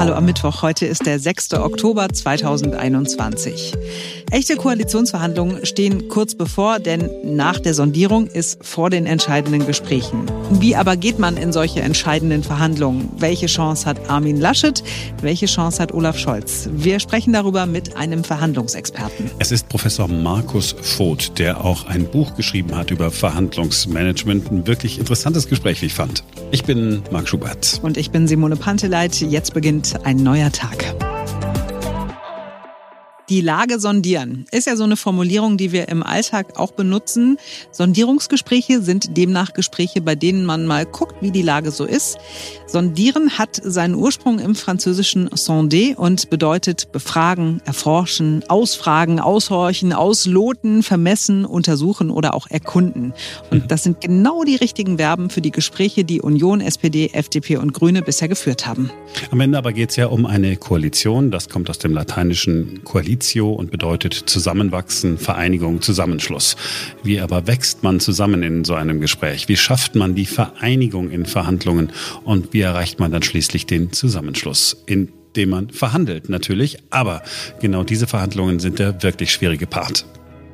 Hallo am Mittwoch. Heute ist der 6. Oktober 2021. Echte Koalitionsverhandlungen stehen kurz bevor, denn nach der Sondierung ist vor den entscheidenden Gesprächen. Wie aber geht man in solche entscheidenden Verhandlungen? Welche Chance hat Armin Laschet? Welche Chance hat Olaf Scholz? Wir sprechen darüber mit einem Verhandlungsexperten. Es ist Professor Markus Voth, der auch ein Buch geschrieben hat über Verhandlungsmanagement. Ein wirklich interessantes Gespräch, wie ich fand. Ich bin Marc Schubert. Und ich bin Simone Panteleit. Jetzt beginnt ein neuer Tag. Die Lage sondieren ist ja so eine Formulierung, die wir im Alltag auch benutzen. Sondierungsgespräche sind demnach Gespräche, bei denen man mal guckt, wie die Lage so ist. Sondieren hat seinen Ursprung im französischen sonder und bedeutet befragen, erforschen, ausfragen, aushorchen, ausloten, vermessen, untersuchen oder auch erkunden. Und das sind genau die richtigen Verben für die Gespräche, die Union, SPD, FDP und Grüne bisher geführt haben. Am Ende aber geht es ja um eine Koalition. Das kommt aus dem lateinischen Koalition. Coalitio und bedeutet Zusammenwachsen, Vereinigung, Zusammenschluss. Wie aber wächst man zusammen in so einem Gespräch? Wie schafft man die Vereinigung in Verhandlungen? Und wie erreicht man dann schließlich den Zusammenschluss? In dem man verhandelt natürlich, aber genau diese Verhandlungen sind der wirklich schwierige Part.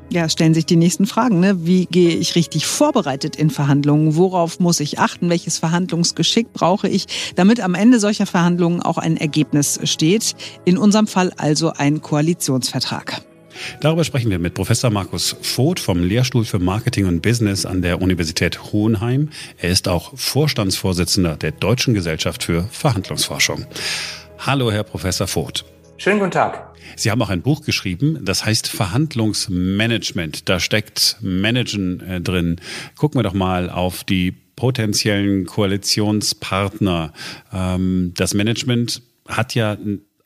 Ja, stellen sich die nächsten Fragen. Ne? Wie gehe ich richtig vorbereitet in Verhandlungen? Worauf muss ich achten? Welches Verhandlungsgeschick brauche ich, damit am Ende solcher Verhandlungen auch ein Ergebnis steht? In unserem Fall also ein Koalitionsvertrag. Darüber sprechen wir mit Professor Markus Voth vom Lehrstuhl für Marketing und Business an der Universität Hohenheim. Er ist auch Vorstandsvorsitzender der Deutschen Gesellschaft für Verhandlungsforschung. Hallo, Herr Professor Voth. Schönen guten Tag. Sie haben auch ein Buch geschrieben, das heißt Verhandlungsmanagement. Da steckt Managen äh, drin. Gucken wir doch mal auf die potenziellen Koalitionspartner. Ähm, das Management hat ja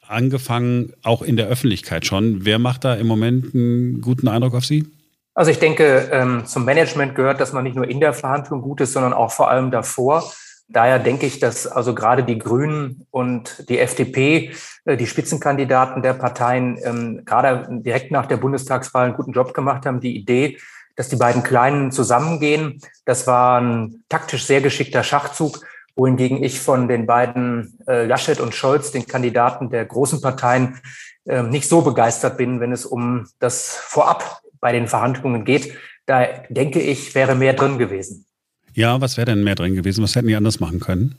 angefangen, auch in der Öffentlichkeit schon. Wer macht da im Moment einen guten Eindruck auf Sie? Also ich denke, ähm, zum Management gehört, dass man nicht nur in der Verhandlung gut ist, sondern auch vor allem davor. Daher denke ich, dass also gerade die Grünen und die FDP, äh, die Spitzenkandidaten der Parteien, ähm, gerade direkt nach der Bundestagswahl einen guten Job gemacht haben. Die Idee, dass die beiden Kleinen zusammengehen, das war ein taktisch sehr geschickter Schachzug, wohingegen ich von den beiden äh, Laschet und Scholz, den Kandidaten der großen Parteien, äh, nicht so begeistert bin, wenn es um das Vorab bei den Verhandlungen geht. Da denke ich, wäre mehr drin gewesen. Ja, was wäre denn mehr drin gewesen? Was hätten die anders machen können?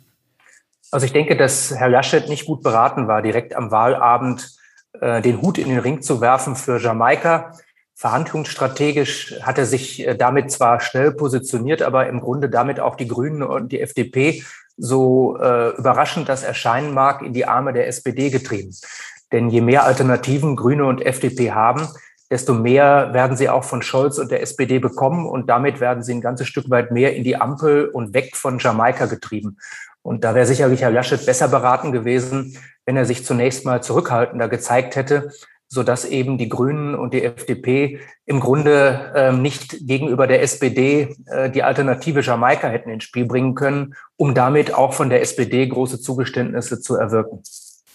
Also ich denke, dass Herr Laschet nicht gut beraten war, direkt am Wahlabend äh, den Hut in den Ring zu werfen für Jamaika. Verhandlungsstrategisch hat er sich äh, damit zwar schnell positioniert, aber im Grunde damit auch die Grünen und die FDP so äh, überraschend das erscheinen mag, in die Arme der SPD getrieben. Denn je mehr Alternativen Grüne und FDP haben, desto mehr werden sie auch von Scholz und der SPD bekommen und damit werden sie ein ganzes Stück weit mehr in die Ampel und weg von Jamaika getrieben. Und da wäre sicherlich Herr Laschet besser beraten gewesen, wenn er sich zunächst mal zurückhaltender gezeigt hätte, so dass eben die Grünen und die FDP im Grunde äh, nicht gegenüber der SPD äh, die Alternative Jamaika hätten ins Spiel bringen können, um damit auch von der SPD große Zugeständnisse zu erwirken.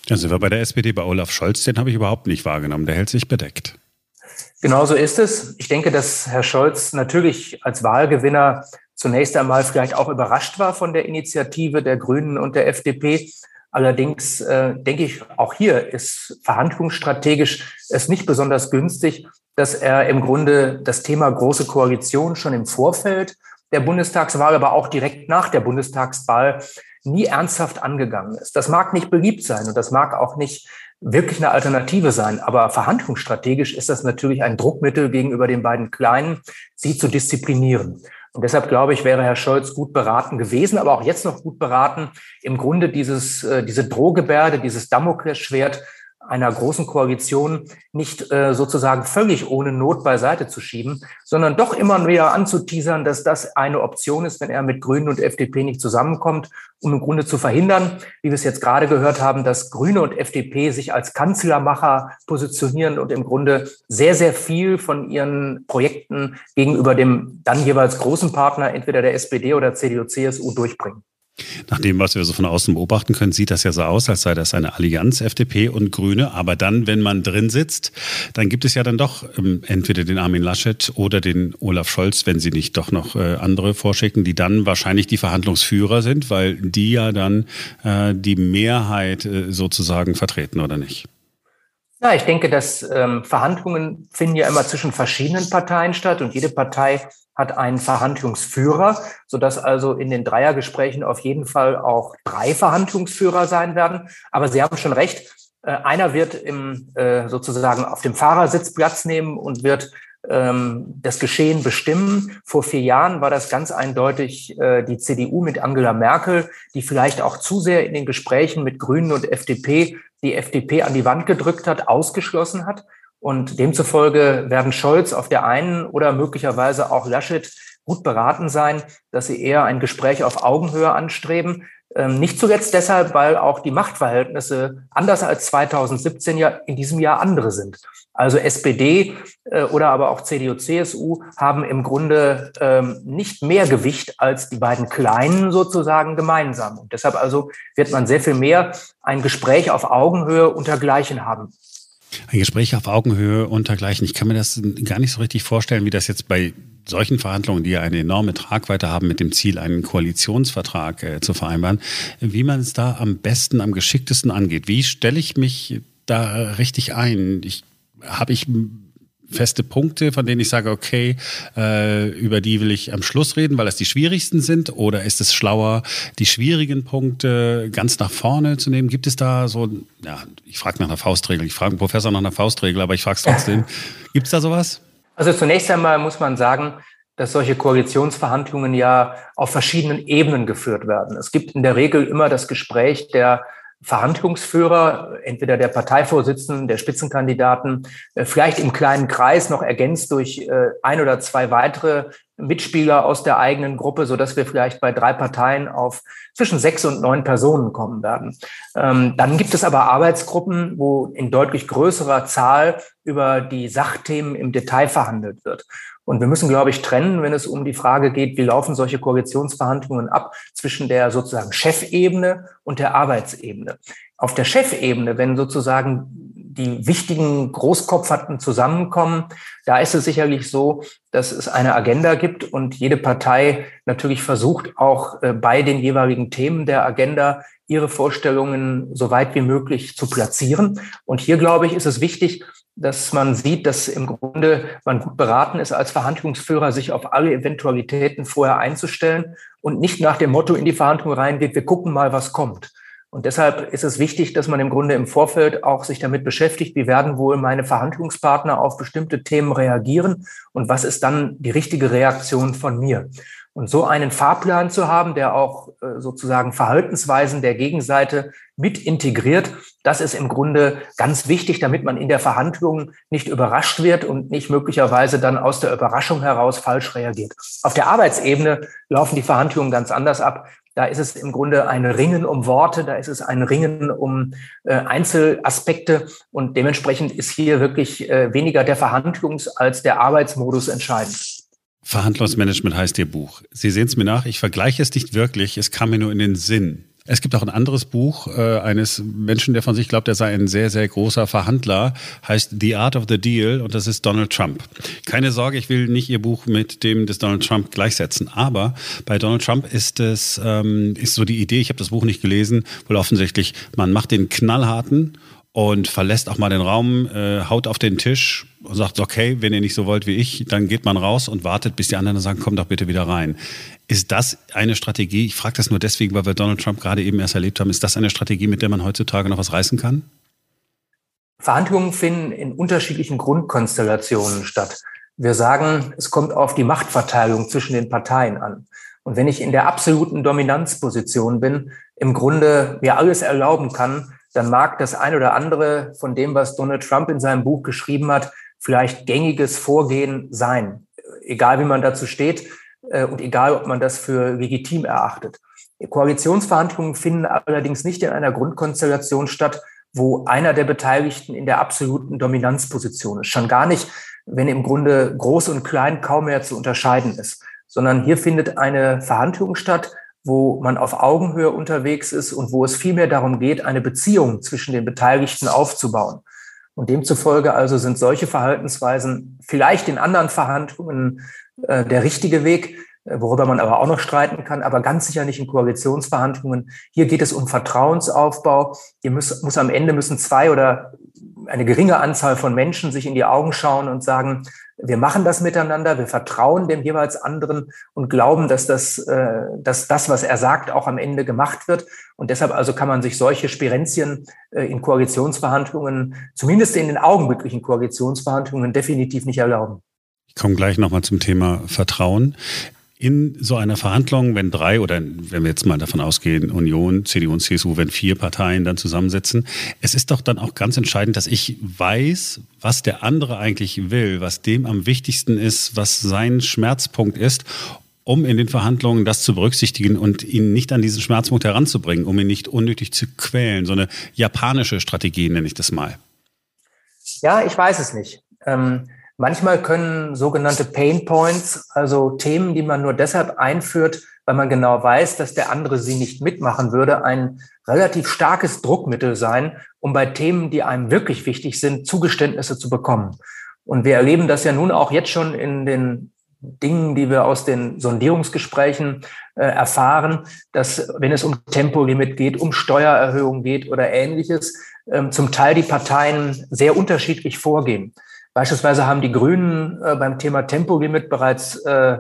Sind wir bei der SPD, bei Olaf Scholz, den habe ich überhaupt nicht wahrgenommen. Der hält sich bedeckt. Genauso ist es. Ich denke, dass Herr Scholz natürlich als Wahlgewinner zunächst einmal vielleicht auch überrascht war von der Initiative der Grünen und der FDP. Allerdings äh, denke ich, auch hier ist verhandlungsstrategisch es nicht besonders günstig, dass er im Grunde das Thema große Koalition schon im Vorfeld der Bundestagswahl, aber auch direkt nach der Bundestagswahl nie ernsthaft angegangen ist. Das mag nicht beliebt sein und das mag auch nicht wirklich eine Alternative sein. Aber verhandlungsstrategisch ist das natürlich ein Druckmittel gegenüber den beiden Kleinen, sie zu disziplinieren. Und deshalb glaube ich, wäre Herr Scholz gut beraten gewesen, aber auch jetzt noch gut beraten, im Grunde dieses, äh, diese Drohgebärde, dieses Damoklesschwert einer großen Koalition nicht äh, sozusagen völlig ohne Not beiseite zu schieben, sondern doch immer wieder anzuteasern, dass das eine Option ist, wenn er mit Grünen und FDP nicht zusammenkommt, um im Grunde zu verhindern, wie wir es jetzt gerade gehört haben, dass Grüne und FDP sich als Kanzlermacher positionieren und im Grunde sehr, sehr viel von ihren Projekten gegenüber dem dann jeweils großen Partner, entweder der SPD oder CDU, CSU, durchbringen. Nach dem, was wir so von außen beobachten können, sieht das ja so aus, als sei das eine Allianz FDP und Grüne. Aber dann, wenn man drin sitzt, dann gibt es ja dann doch ähm, entweder den Armin Laschet oder den Olaf Scholz, wenn sie nicht doch noch äh, andere vorschicken, die dann wahrscheinlich die Verhandlungsführer sind, weil die ja dann äh, die Mehrheit äh, sozusagen vertreten, oder nicht? Ja, ich denke, dass ähm, Verhandlungen finden ja immer zwischen verschiedenen Parteien statt und jede Partei hat einen Verhandlungsführer, sodass also in den Dreiergesprächen auf jeden Fall auch drei Verhandlungsführer sein werden. Aber Sie haben schon recht, äh, einer wird im, äh, sozusagen auf dem Fahrersitz Platz nehmen und wird ähm, das Geschehen bestimmen. Vor vier Jahren war das ganz eindeutig äh, die CDU mit Angela Merkel, die vielleicht auch zu sehr in den Gesprächen mit Grünen und FDP die FDP an die Wand gedrückt hat, ausgeschlossen hat. Und demzufolge werden Scholz auf der einen oder möglicherweise auch Laschet gut beraten sein, dass sie eher ein Gespräch auf Augenhöhe anstreben. Ähm, nicht zuletzt deshalb, weil auch die Machtverhältnisse anders als 2017 ja in diesem Jahr andere sind. Also SPD äh, oder aber auch CDU, CSU haben im Grunde ähm, nicht mehr Gewicht als die beiden Kleinen sozusagen gemeinsam. Und deshalb also wird man sehr viel mehr ein Gespräch auf Augenhöhe untergleichen haben. Ein Gespräch auf Augenhöhe untergleichen. Ich kann mir das gar nicht so richtig vorstellen, wie das jetzt bei solchen Verhandlungen, die ja eine enorme Tragweite haben, mit dem Ziel, einen Koalitionsvertrag äh, zu vereinbaren, wie man es da am besten, am geschicktesten angeht. Wie stelle ich mich da richtig ein? Ich habe ich feste Punkte, von denen ich sage, okay, äh, über die will ich am Schluss reden, weil das die schwierigsten sind? Oder ist es schlauer, die schwierigen Punkte ganz nach vorne zu nehmen? Gibt es da so, ja, ich frage nach einer Faustregel, ich frage einen Professor nach einer Faustregel, aber ich frage es trotzdem. Gibt es da sowas? Also zunächst einmal muss man sagen, dass solche Koalitionsverhandlungen ja auf verschiedenen Ebenen geführt werden. Es gibt in der Regel immer das Gespräch der Verhandlungsführer, entweder der Parteivorsitzenden, der Spitzenkandidaten, äh, vielleicht im kleinen Kreis noch ergänzt durch äh, ein oder zwei weitere Mitspieler aus der eigenen Gruppe, so dass wir vielleicht bei drei Parteien auf zwischen sechs und neun Personen kommen werden. Ähm, dann gibt es aber Arbeitsgruppen, wo in deutlich größerer Zahl über die Sachthemen im Detail verhandelt wird. Und wir müssen, glaube ich, trennen, wenn es um die Frage geht, wie laufen solche Koalitionsverhandlungen ab zwischen der sozusagen Chefebene und der Arbeitsebene. Auf der Chefebene, wenn sozusagen die wichtigen Großkopferten zusammenkommen, da ist es sicherlich so, dass es eine Agenda gibt und jede Partei natürlich versucht, auch äh, bei den jeweiligen Themen der Agenda ihre Vorstellungen so weit wie möglich zu platzieren. Und hier, glaube ich, ist es wichtig, dass man sieht, dass im Grunde man gut beraten ist, als Verhandlungsführer sich auf alle Eventualitäten vorher einzustellen und nicht nach dem Motto in die Verhandlung reingeht, wir gucken mal, was kommt. Und deshalb ist es wichtig, dass man im Grunde im Vorfeld auch sich damit beschäftigt, wie werden wohl meine Verhandlungspartner auf bestimmte Themen reagieren und was ist dann die richtige Reaktion von mir. Und so einen Fahrplan zu haben, der auch äh, sozusagen Verhaltensweisen der Gegenseite mit integriert, das ist im Grunde ganz wichtig, damit man in der Verhandlung nicht überrascht wird und nicht möglicherweise dann aus der Überraschung heraus falsch reagiert. Auf der Arbeitsebene laufen die Verhandlungen ganz anders ab. Da ist es im Grunde ein Ringen um Worte, da ist es ein Ringen um äh, Einzelaspekte und dementsprechend ist hier wirklich äh, weniger der Verhandlungs- als der Arbeitsmodus entscheidend. Verhandlungsmanagement heißt Ihr Buch. Sie sehen es mir nach, ich vergleiche es nicht wirklich, es kam mir nur in den Sinn. Es gibt auch ein anderes Buch äh, eines Menschen, der von sich glaubt, er sei ein sehr, sehr großer Verhandler, heißt The Art of the Deal und das ist Donald Trump. Keine Sorge, ich will nicht Ihr Buch mit dem des Donald Trump gleichsetzen, aber bei Donald Trump ist es ähm, ist so die Idee, ich habe das Buch nicht gelesen, wohl offensichtlich, man macht den knallharten und verlässt auch mal den Raum, äh, haut auf den Tisch und sagt, okay, wenn ihr nicht so wollt wie ich, dann geht man raus und wartet, bis die anderen sagen, komm doch bitte wieder rein. Ist das eine Strategie? Ich frage das nur deswegen, weil wir Donald Trump gerade eben erst erlebt haben. Ist das eine Strategie, mit der man heutzutage noch was reißen kann? Verhandlungen finden in unterschiedlichen Grundkonstellationen statt. Wir sagen, es kommt auf die Machtverteilung zwischen den Parteien an. Und wenn ich in der absoluten Dominanzposition bin, im Grunde mir alles erlauben kann, dann mag das ein oder andere von dem, was Donald Trump in seinem Buch geschrieben hat, vielleicht gängiges Vorgehen sein. Egal wie man dazu steht äh, und egal, ob man das für legitim erachtet. Koalitionsverhandlungen finden allerdings nicht in einer Grundkonstellation statt, wo einer der Beteiligten in der absoluten Dominanzposition ist. Schon gar nicht, wenn im Grunde groß und klein kaum mehr zu unterscheiden ist, sondern hier findet eine Verhandlung statt, wo man auf Augenhöhe unterwegs ist und wo es vielmehr darum geht, eine Beziehung zwischen den Beteiligten aufzubauen. Und demzufolge also sind solche Verhaltensweisen vielleicht in anderen Verhandlungen äh, der richtige Weg, worüber man aber auch noch streiten kann, aber ganz sicher nicht in Koalitionsverhandlungen. Hier geht es um Vertrauensaufbau. Hier muss, muss am Ende müssen zwei oder eine geringe Anzahl von Menschen sich in die Augen schauen und sagen, wir machen das miteinander, wir vertrauen dem jeweils anderen und glauben, dass das, äh, dass das, was er sagt, auch am Ende gemacht wird. Und deshalb also kann man sich solche Spirenzien äh, in Koalitionsverhandlungen, zumindest in den augenblicklichen Koalitionsverhandlungen, definitiv nicht erlauben. Ich komme gleich nochmal zum Thema Vertrauen in so einer Verhandlung, wenn drei oder wenn wir jetzt mal davon ausgehen, Union, CDU und CSU, wenn vier Parteien dann zusammensitzen, es ist doch dann auch ganz entscheidend, dass ich weiß, was der andere eigentlich will, was dem am wichtigsten ist, was sein Schmerzpunkt ist, um in den Verhandlungen das zu berücksichtigen und ihn nicht an diesen Schmerzpunkt heranzubringen, um ihn nicht unnötig zu quälen. So eine japanische Strategie nenne ich das mal. Ja, ich weiß es nicht. Ähm Manchmal können sogenannte Pain Points, also Themen, die man nur deshalb einführt, weil man genau weiß, dass der andere sie nicht mitmachen würde, ein relativ starkes Druckmittel sein, um bei Themen, die einem wirklich wichtig sind, Zugeständnisse zu bekommen. Und wir erleben das ja nun auch jetzt schon in den Dingen, die wir aus den Sondierungsgesprächen äh, erfahren, dass wenn es um Tempolimit geht, um Steuererhöhung geht oder ähnliches, ähm, zum Teil die Parteien sehr unterschiedlich vorgehen. Beispielsweise haben die Grünen äh, beim Thema Tempolimit bereits äh,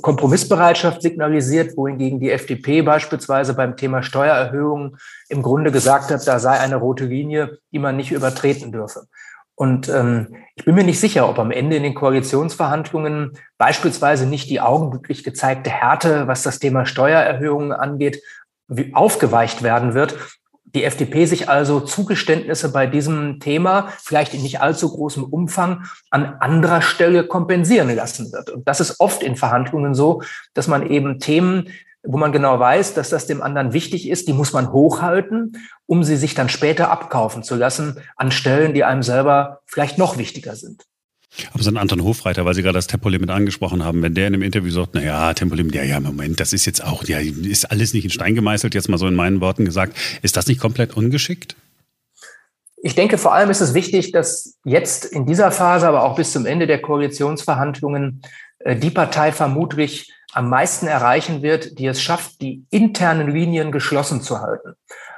Kompromissbereitschaft signalisiert, wohingegen die FDP beispielsweise beim Thema Steuererhöhungen im Grunde gesagt hat, da sei eine rote Linie, die man nicht übertreten dürfe. Und ähm, ich bin mir nicht sicher, ob am Ende in den Koalitionsverhandlungen beispielsweise nicht die augenblicklich gezeigte Härte, was das Thema Steuererhöhungen angeht, aufgeweicht werden wird, die FDP sich also Zugeständnisse bei diesem Thema vielleicht in nicht allzu großem Umfang an anderer Stelle kompensieren lassen wird. Und das ist oft in Verhandlungen so, dass man eben Themen, wo man genau weiß, dass das dem anderen wichtig ist, die muss man hochhalten, um sie sich dann später abkaufen zu lassen an Stellen, die einem selber vielleicht noch wichtiger sind. Aber so ein Anton Hofreiter, weil Sie gerade das Tempolimit angesprochen haben, wenn der in einem Interview sagt, na ja, Tempolimit, ja, ja, Moment, das ist jetzt auch, ja, ist alles nicht in Stein gemeißelt, jetzt mal so in meinen Worten gesagt. Ist das nicht komplett ungeschickt? Ich denke, vor allem ist es wichtig, dass jetzt in dieser Phase, aber auch bis zum Ende der Koalitionsverhandlungen, äh, die Partei vermutlich am meisten erreichen wird, die es schafft, die internen Linien geschlossen zu halten.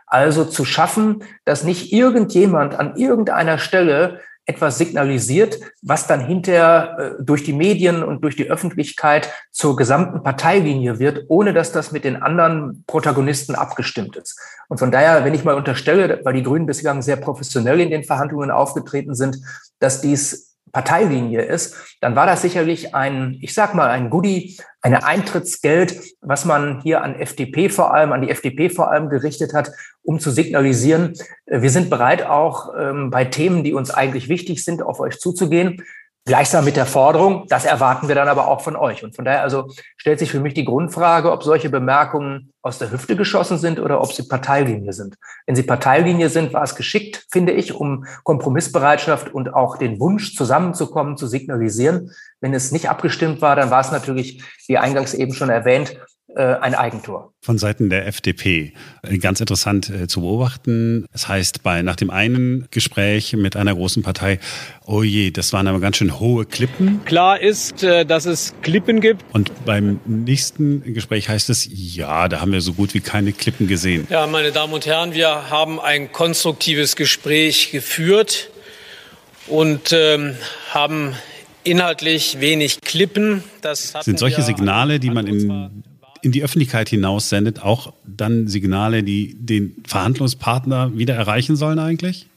Also zu schaffen, dass nicht irgendjemand an irgendeiner Stelle etwas signalisiert, was dann hinterher äh, durch die Medien und durch die Öffentlichkeit zur gesamten Parteilinie wird, ohne dass das mit den anderen Protagonisten abgestimmt ist. Und von daher, wenn ich mal unterstelle, weil die Grünen bislang sehr professionell in den Verhandlungen aufgetreten sind, dass dies Parteilinie ist, dann war das sicherlich ein, ich sag mal, ein Goodie, eine Eintrittsgeld, was man hier an FDP vor allem, an die FDP vor allem gerichtet hat, um zu signalisieren, äh, wir sind bereit, auch ähm, bei Themen, die uns eigentlich wichtig sind, auf euch zuzugehen. Gleichsam mit der Forderung, das erwarten wir dann aber auch von euch. Und von daher also stellt sich für mich die Grundfrage, ob solche Bemerkungen aus der Hüfte geschossen sind oder ob sie Parteilinie sind. Wenn sie Parteilinie sind, war es geschickt, finde ich, um Kompromissbereitschaft und auch den Wunsch, zusammenzukommen, zu signalisieren. Wenn es nicht abgestimmt war, dann war es natürlich, wie eingangs eben schon erwähnt, äh, ein Eigentor. Von Seiten der FDP. Äh, ganz interessant äh, zu beobachten. Das heißt, bei, nach dem einen Gespräch mit einer großen Partei, oh je, das waren aber ganz schön hohe Klippen. Klar ist, dass es Klippen gibt. Und beim nächsten Gespräch heißt es, ja, da haben wir so gut wie keine Klippen gesehen. Ja, meine Damen und Herren, wir haben ein konstruktives Gespräch geführt und ähm, haben inhaltlich wenig Klippen. Das Sind solche Signale, die man in in die Öffentlichkeit hinaus sendet, auch dann Signale, die den Verhandlungspartner wieder erreichen sollen eigentlich?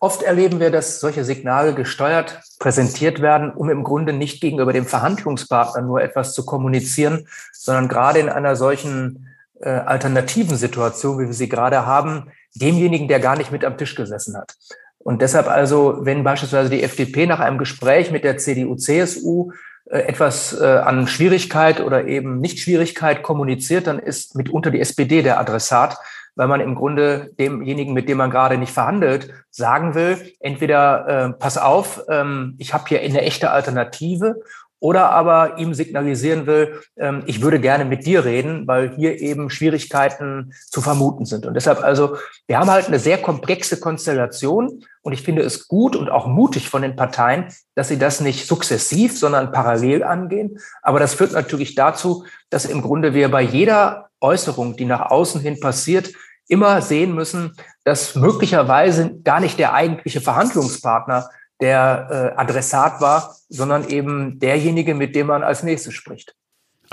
Oft erleben wir, dass solche Signale gesteuert präsentiert werden, um im Grunde nicht gegenüber dem Verhandlungspartner nur etwas zu kommunizieren, sondern gerade in einer solchen äh, alternativen Situation, wie wir sie gerade haben, demjenigen, der gar nicht mit am Tisch gesessen hat. Und deshalb also, wenn beispielsweise die FDP nach einem Gespräch mit der CDU, CSU etwas äh, an Schwierigkeit oder eben Nicht-Schwierigkeit kommuniziert, dann ist mitunter die SPD der Adressat, weil man im Grunde demjenigen, mit dem man gerade nicht verhandelt, sagen will, entweder äh, pass auf, ähm, ich habe hier eine echte Alternative oder aber ihm signalisieren will, ähm, ich würde gerne mit dir reden, weil hier eben Schwierigkeiten zu vermuten sind. Und deshalb also, wir haben halt eine sehr komplexe Konstellation und ich finde es gut und auch mutig von den Parteien, dass sie das nicht sukzessiv, sondern parallel angehen. Aber das führt natürlich dazu, dass im Grunde wir bei jeder Äußerung, die nach außen hin passiert, immer sehen müssen, dass möglicherweise gar nicht der eigentliche Verhandlungspartner der äh, Adressat war, sondern eben derjenige, mit dem man als nächstes spricht.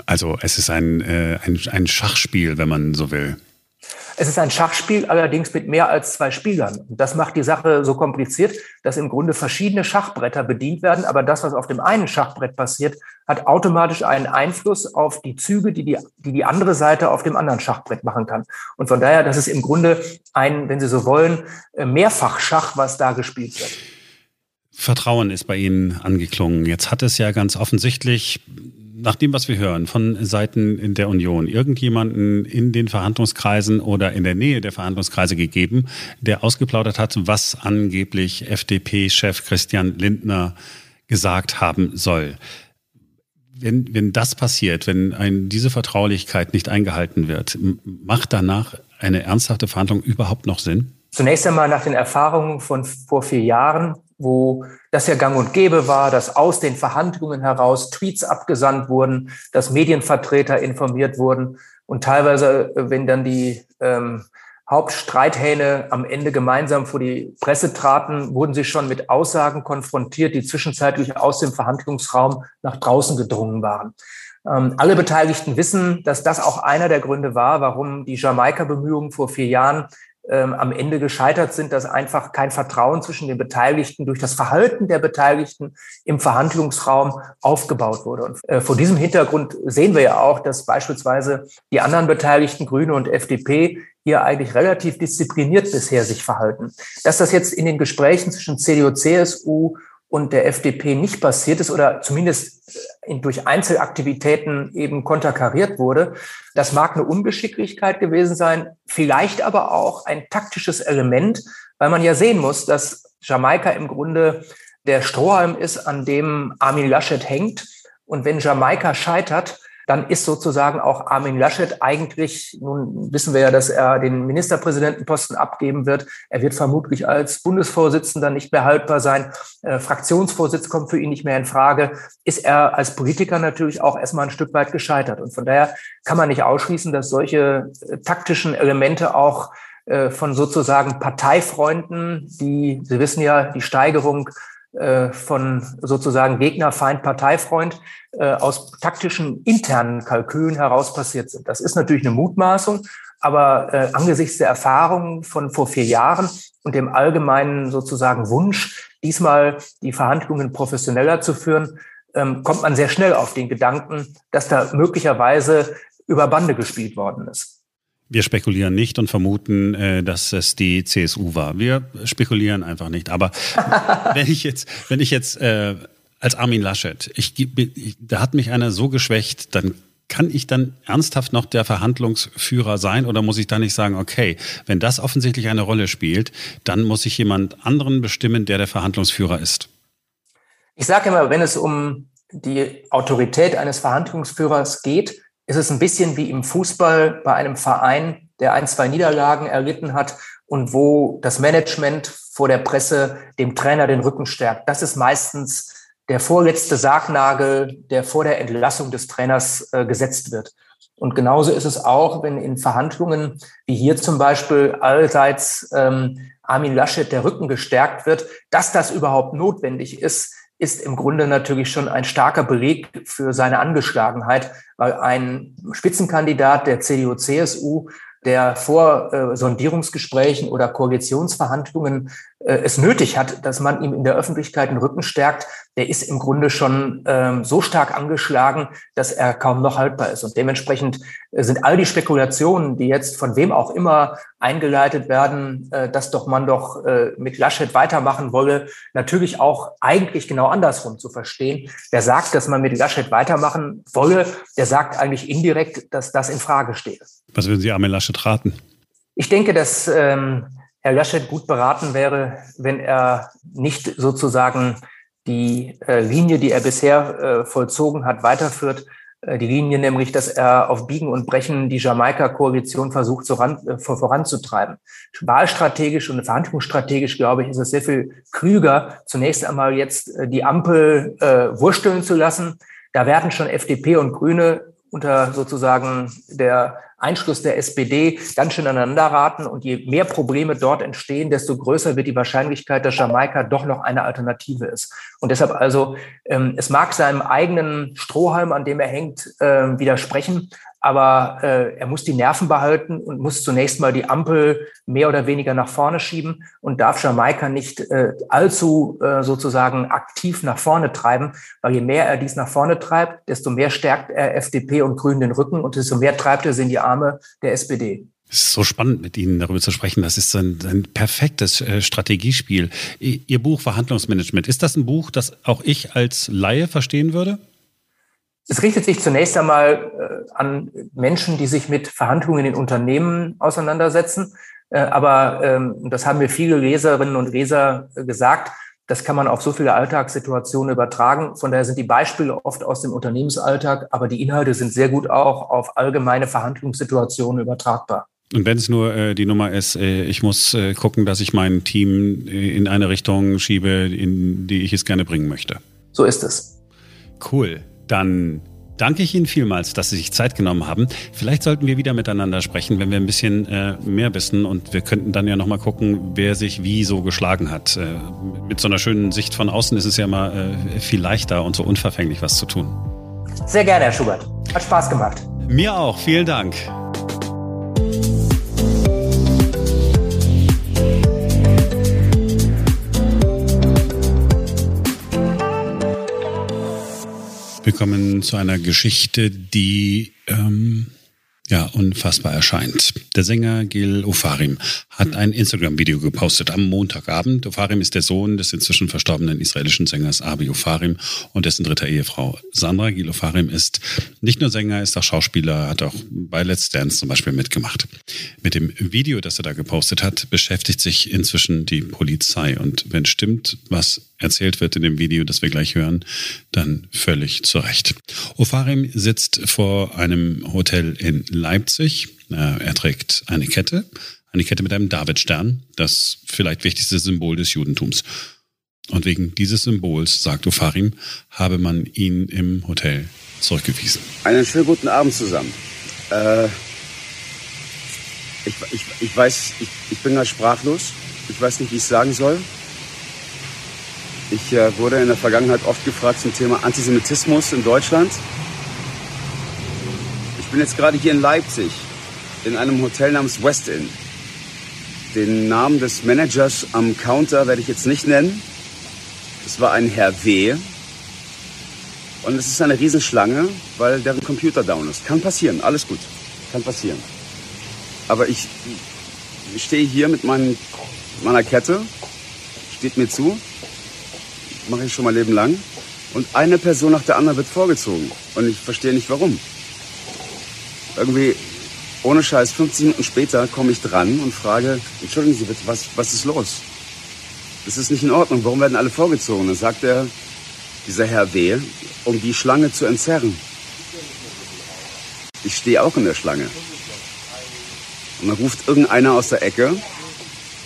Also es ist ein, äh, ein, ein Schachspiel, wenn man so will. Es ist ein Schachspiel, allerdings mit mehr als zwei Spielern. Und das macht die Sache so kompliziert, dass im Grunde verschiedene Schachbretter bedient werden. Aber das, was auf dem einen Schachbrett passiert, hat automatisch einen Einfluss auf die Züge, die die, die, die andere Seite auf dem anderen Schachbrett machen kann. Und von daher, das ist im Grunde ein, wenn Sie so wollen, äh, Mehrfachschach, was da gespielt wird. Vertrauen ist bei Ihnen angeklungen. Jetzt hat es ja ganz offensichtlich, nach dem, was wir hören, von Seiten der Union, irgendjemanden in den Verhandlungskreisen oder in der Nähe der Verhandlungskreise gegeben, der ausgeplaudert hat, was angeblich FDP-Chef Christian Lindner gesagt haben soll. Wenn, wenn das passiert, wenn ein, diese Vertraulichkeit nicht eingehalten wird, macht danach eine ernsthafte Verhandlung überhaupt noch Sinn? Zunächst einmal nach den Erfahrungen von vor vier Jahren wo das ja gang und gäbe war, dass aus den Verhandlungen heraus Tweets abgesandt wurden, dass Medienvertreter informiert wurden und teilweise, wenn dann die ähm, Hauptstreithähne am Ende gemeinsam vor die Presse traten, wurden sie schon mit Aussagen konfrontiert, die zwischenzeitlich aus dem Verhandlungsraum nach draußen gedrungen waren. Ähm, alle Beteiligten wissen, dass das auch einer der Gründe war, warum die Jamaika-Bemühungen vor vier Jahren ähm, am Ende gescheitert sind, dass einfach kein Vertrauen zwischen den Beteiligten durch das Verhalten der Beteiligten im Verhandlungsraum aufgebaut wurde. Und äh, vor diesem Hintergrund sehen wir ja auch, dass beispielsweise die anderen Beteiligten, Grüne und FDP, hier eigentlich relativ diszipliniert bisher sich verhalten. Dass das jetzt in den Gesprächen zwischen CDU, CSU und der FDP nicht passiert ist oder zumindest äh, durch Einzelaktivitäten eben konterkariert wurde. Das mag eine Ungeschicklichkeit gewesen sein, vielleicht aber auch ein taktisches Element, weil man ja sehen muss, dass Jamaika im Grunde der Strohhalm ist, an dem Armin Laschet hängt. Und wenn Jamaika scheitert, dann ist sozusagen auch Armin Laschet eigentlich, nun wissen wir ja, dass er den Ministerpräsidentenposten abgeben wird. Er wird vermutlich als Bundesvorsitzender nicht mehr haltbar sein. Äh, Fraktionsvorsitz kommt für ihn nicht mehr in Frage. Ist er als Politiker natürlich auch erstmal ein Stück weit gescheitert. Und von daher kann man nicht ausschließen, dass solche äh, taktischen Elemente auch äh, von sozusagen Parteifreunden, die, Sie wissen ja, die Steigerung von sozusagen Gegner, Feind, Parteifreund äh, aus taktischen internen Kalkülen heraus passiert sind. Das ist natürlich eine Mutmaßung, aber äh, angesichts der Erfahrungen von vor vier Jahren und dem allgemeinen sozusagen Wunsch, diesmal die Verhandlungen professioneller zu führen, ähm, kommt man sehr schnell auf den Gedanken, dass da möglicherweise über Bande gespielt worden ist. Wir spekulieren nicht und vermuten, äh, dass es die CSU war. Wir spekulieren einfach nicht. Aber wenn ich jetzt, wenn ich jetzt äh, als Armin Laschet, ich, ich, da hat mich einer so geschwächt, dann kann ich dann ernsthaft noch der Verhandlungsführer sein oder muss ich da nicht sagen, okay, wenn das offensichtlich eine Rolle spielt, dann muss ich jemand anderen bestimmen, der der Verhandlungsführer ist? Ich sage immer, wenn es um die Autorität eines Verhandlungsführers geht, ist es ein bisschen wie im Fußball bei einem Verein, der ein, zwei Niederlagen erlitten hat und wo das Management vor der Presse dem Trainer den Rücken stärkt. Das ist meistens der vorletzte Sargnagel, der vor der Entlassung des Trainers äh, gesetzt wird. Und genauso ist es auch, wenn in Verhandlungen wie hier zum Beispiel allseits ähm, Armin Laschet der Rücken gestärkt wird, dass das überhaupt notwendig ist, ist im Grunde natürlich schon ein starker Beleg für seine Angeschlagenheit, weil ein Spitzenkandidat der CDU-CSU der vor äh, Sondierungsgesprächen oder Koalitionsverhandlungen es nötig hat, dass man ihm in der Öffentlichkeit den Rücken stärkt, der ist im Grunde schon ähm, so stark angeschlagen, dass er kaum noch haltbar ist. Und dementsprechend äh, sind all die Spekulationen, die jetzt von wem auch immer eingeleitet werden, äh, dass doch man doch äh, mit Laschet weitermachen wolle, natürlich auch eigentlich genau andersrum zu verstehen. Wer sagt, dass man mit Laschet weitermachen wolle, der sagt eigentlich indirekt, dass das in Frage steht. Was würden Sie Armin Laschet raten? Ich denke, dass ähm, Herr Laschet gut beraten wäre, wenn er nicht sozusagen die äh, Linie, die er bisher äh, vollzogen hat, weiterführt. Äh, die Linie nämlich, dass er auf Biegen und Brechen die Jamaika-Koalition versucht so ran, äh, voranzutreiben. Wahlstrategisch und verhandlungsstrategisch, glaube ich, ist es sehr viel klüger, zunächst einmal jetzt äh, die Ampel äh, wursteln zu lassen. Da werden schon FDP und Grüne unter sozusagen der Einschluss der SPD ganz schön aneinander raten. Und je mehr Probleme dort entstehen, desto größer wird die Wahrscheinlichkeit, dass Jamaika doch noch eine Alternative ist. Und deshalb also, ähm, es mag seinem eigenen Strohhalm, an dem er hängt, äh, widersprechen aber äh, er muss die Nerven behalten und muss zunächst mal die Ampel mehr oder weniger nach vorne schieben und darf Jamaika nicht äh, allzu äh, sozusagen aktiv nach vorne treiben, weil je mehr er dies nach vorne treibt, desto mehr stärkt er FDP und Grünen den Rücken und desto mehr treibt er sie in die Arme der SPD. Es ist so spannend, mit Ihnen darüber zu sprechen. Das ist ein, ein perfektes äh, Strategiespiel. Ihr Buch Verhandlungsmanagement, ist das ein Buch, das auch ich als Laie verstehen würde? Es richtet sich zunächst einmal äh, an Menschen, die sich mit Verhandlungen in Unternehmen auseinandersetzen. Äh, aber ähm, das haben mir viele Leserinnen und Leser äh, gesagt. Das kann man auf so viele Alltagssituationen übertragen. Von daher sind die Beispiele oft aus dem Unternehmensalltag, aber die Inhalte sind sehr gut auch auf allgemeine Verhandlungssituationen übertragbar. Und wenn es nur äh, die Nummer ist, äh, ich muss äh, gucken, dass ich mein Team in eine Richtung schiebe, in die ich es gerne bringen möchte. So ist es. Cool. Dann danke ich Ihnen vielmals, dass Sie sich Zeit genommen haben. Vielleicht sollten wir wieder miteinander sprechen, wenn wir ein bisschen äh, mehr wissen und wir könnten dann ja nochmal gucken, wer sich wie so geschlagen hat. Äh, mit so einer schönen Sicht von außen ist es ja mal äh, viel leichter und so unverfänglich was zu tun. Sehr gerne, Herr Schubert. Hat Spaß gemacht. Mir auch. Vielen Dank. Wir kommen zu einer Geschichte, die ähm, ja, unfassbar erscheint. Der Sänger Gil Ofarim hat ein Instagram-Video gepostet am Montagabend. Ofarim ist der Sohn des inzwischen verstorbenen israelischen Sängers Abi Ofarim und dessen dritter Ehefrau Sandra. Gil Ofarim ist nicht nur Sänger, ist auch Schauspieler, hat auch bei Let's Dance zum Beispiel mitgemacht. Mit dem Video, das er da gepostet hat, beschäftigt sich inzwischen die Polizei. Und wenn stimmt, was erzählt wird in dem Video, das wir gleich hören, dann völlig zu Recht. Ofarim sitzt vor einem Hotel in Leipzig. Äh, er trägt eine Kette, eine Kette mit einem Davidstern, das vielleicht wichtigste Symbol des Judentums. Und wegen dieses Symbols, sagt Ofarim, habe man ihn im Hotel zurückgewiesen. Einen schönen guten Abend zusammen. Äh, ich, ich, ich weiß, ich, ich bin da sprachlos. Ich weiß nicht, wie ich es sagen soll. Ich äh, wurde in der Vergangenheit oft gefragt zum Thema Antisemitismus in Deutschland. Ich bin jetzt gerade hier in Leipzig in einem Hotel namens West Inn. Den Namen des Managers am Counter werde ich jetzt nicht nennen. Es war ein Herr W. Und es ist eine Riesenschlange, weil deren Computer down ist. Kann passieren, alles gut. Kann passieren. Aber ich, ich stehe hier mit mein, meiner Kette, steht mir zu mache ich schon mein Leben lang. Und eine Person nach der anderen wird vorgezogen. Und ich verstehe nicht warum. Irgendwie, ohne Scheiß, 15 Minuten später komme ich dran und frage, entschuldigen Sie bitte, was, was ist los? Das ist nicht in Ordnung. Warum werden alle vorgezogen? Dann sagt er, dieser Herr W., um die Schlange zu entzerren. Ich stehe auch in der Schlange. Und dann ruft irgendeiner aus der Ecke,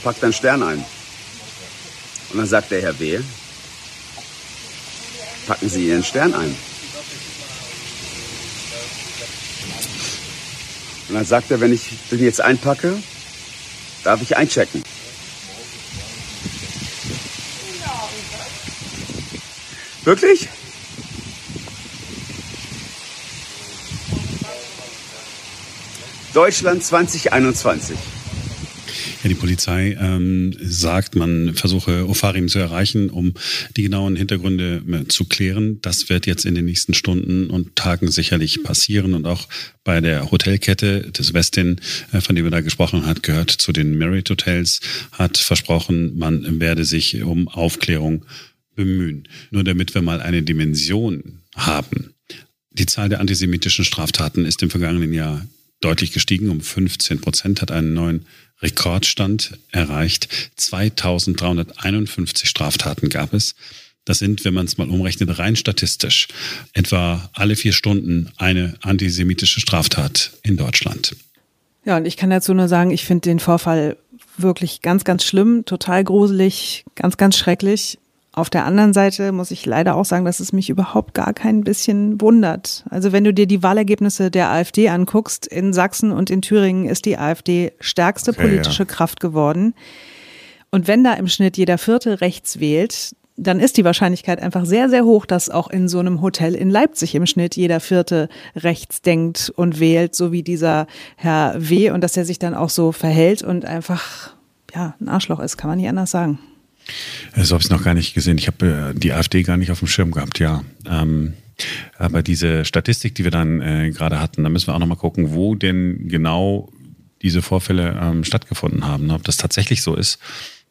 packt einen Stern ein. Und dann sagt der Herr W., packen Sie Ihren Stern ein. Und dann sagt er, wenn ich den jetzt einpacke, darf ich einchecken. Wirklich? Deutschland 2021. Ja, die Polizei ähm, sagt, man versuche Ofarim zu erreichen, um die genauen Hintergründe äh, zu klären. Das wird jetzt in den nächsten Stunden und Tagen sicherlich passieren. Und auch bei der Hotelkette des Westin, äh, von dem wir da gesprochen hat, gehört zu den Merit Hotels, hat versprochen, man werde sich um Aufklärung bemühen. Nur damit wir mal eine Dimension haben. Die Zahl der antisemitischen Straftaten ist im vergangenen Jahr deutlich gestiegen, um 15 Prozent, hat einen neuen Rekordstand erreicht. 2351 Straftaten gab es. Das sind, wenn man es mal umrechnet, rein statistisch etwa alle vier Stunden eine antisemitische Straftat in Deutschland. Ja, und ich kann dazu nur sagen, ich finde den Vorfall wirklich ganz, ganz schlimm, total gruselig, ganz, ganz schrecklich. Auf der anderen Seite muss ich leider auch sagen, dass es mich überhaupt gar kein bisschen wundert. Also wenn du dir die Wahlergebnisse der AfD anguckst, in Sachsen und in Thüringen ist die AfD stärkste okay, politische ja. Kraft geworden. Und wenn da im Schnitt jeder Vierte rechts wählt, dann ist die Wahrscheinlichkeit einfach sehr, sehr hoch, dass auch in so einem Hotel in Leipzig im Schnitt jeder Vierte rechts denkt und wählt, so wie dieser Herr W. und dass er sich dann auch so verhält und einfach, ja, ein Arschloch ist, kann man nicht anders sagen. So habe ich es noch gar nicht gesehen. Ich habe äh, die AfD gar nicht auf dem Schirm gehabt, ja. Ähm, aber diese Statistik, die wir dann äh, gerade hatten, da müssen wir auch nochmal gucken, wo denn genau diese Vorfälle ähm, stattgefunden haben, ne? ob das tatsächlich so ist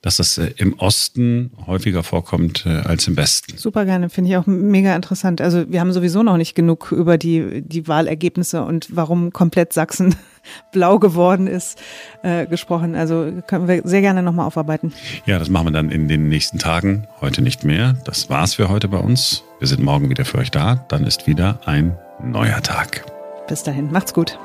dass das äh, im Osten häufiger vorkommt äh, als im Westen. Super gerne, finde ich auch mega interessant. Also wir haben sowieso noch nicht genug über die, die Wahlergebnisse und warum komplett Sachsen blau geworden ist, äh, gesprochen. Also können wir sehr gerne nochmal aufarbeiten. Ja, das machen wir dann in den nächsten Tagen. Heute nicht mehr. Das war's für heute bei uns. Wir sind morgen wieder für euch da. Dann ist wieder ein neuer Tag. Bis dahin, macht's gut.